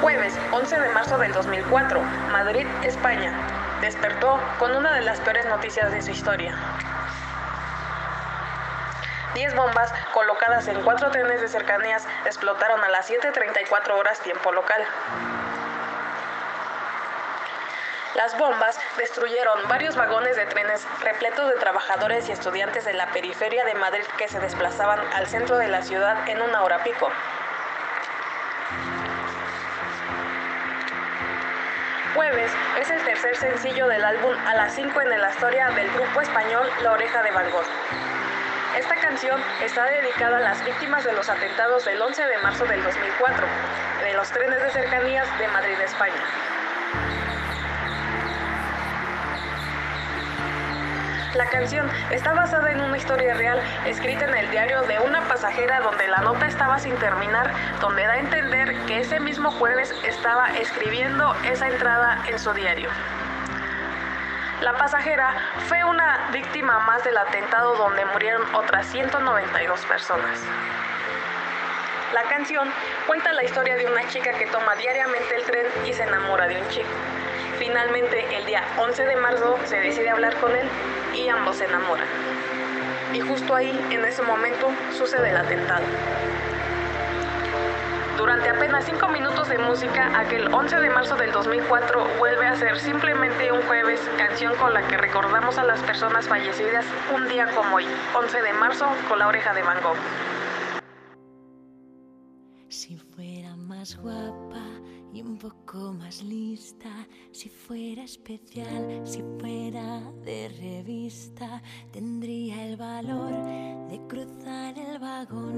Jueves 11 de marzo del 2004, Madrid, España. Despertó con una de las peores noticias de su historia. 10 bombas colocadas en cuatro trenes de cercanías explotaron a las 7.34 horas tiempo local. Las bombas destruyeron varios vagones de trenes repletos de trabajadores y estudiantes de la periferia de Madrid que se desplazaban al centro de la ciudad en una hora pico. Jueves es el tercer sencillo del álbum A las 5 en la historia del grupo español La Oreja de Van Gogh. Esta canción está dedicada a las víctimas de los atentados del 11 de marzo del 2004 de los trenes de cercanías de Madrid, España. La canción está basada en una historia real escrita en el diario de una pasajera donde la nota estaba sin terminar, donde da a entender que ese mismo jueves estaba escribiendo esa entrada en su diario. La pasajera fue una víctima más del atentado donde murieron otras 192 personas. La canción cuenta la historia de una chica que toma diariamente el tren y se enamora de un chico. Finalmente, el día 11 de marzo se decide hablar con él y ambos se enamoran. Y justo ahí, en ese momento, sucede el atentado. Durante apenas 5 minutos de música, aquel 11 de marzo del 2004 vuelve a ser simplemente un jueves, canción con la que recordamos a las personas fallecidas un día como hoy, 11 de marzo, con la oreja de Van Gogh. Si fuera más guapa y un poco más lista, si fuera especial, si fuera de revista, tendría el valor de cruzar el vagón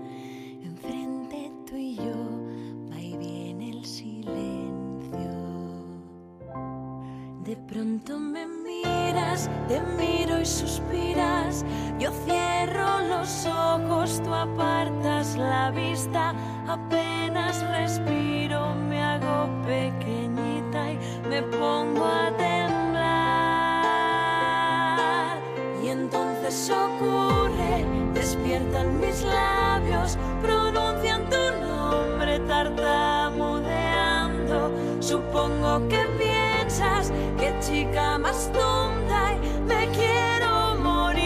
De pronto me miras, te miro y suspiras. Yo cierro los ojos, tú apartas la vista. Apenas respiro, me hago pequeñita y me pongo a temblar. Y entonces ocurre, despiertan mis labios, pronuncian tu nombre tartamudeando. Supongo que que chica más tonta y me quiero morir.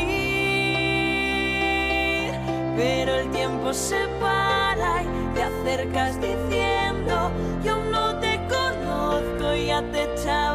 Pero el tiempo se para y te acercas diciendo, yo no te conozco y ya te echaba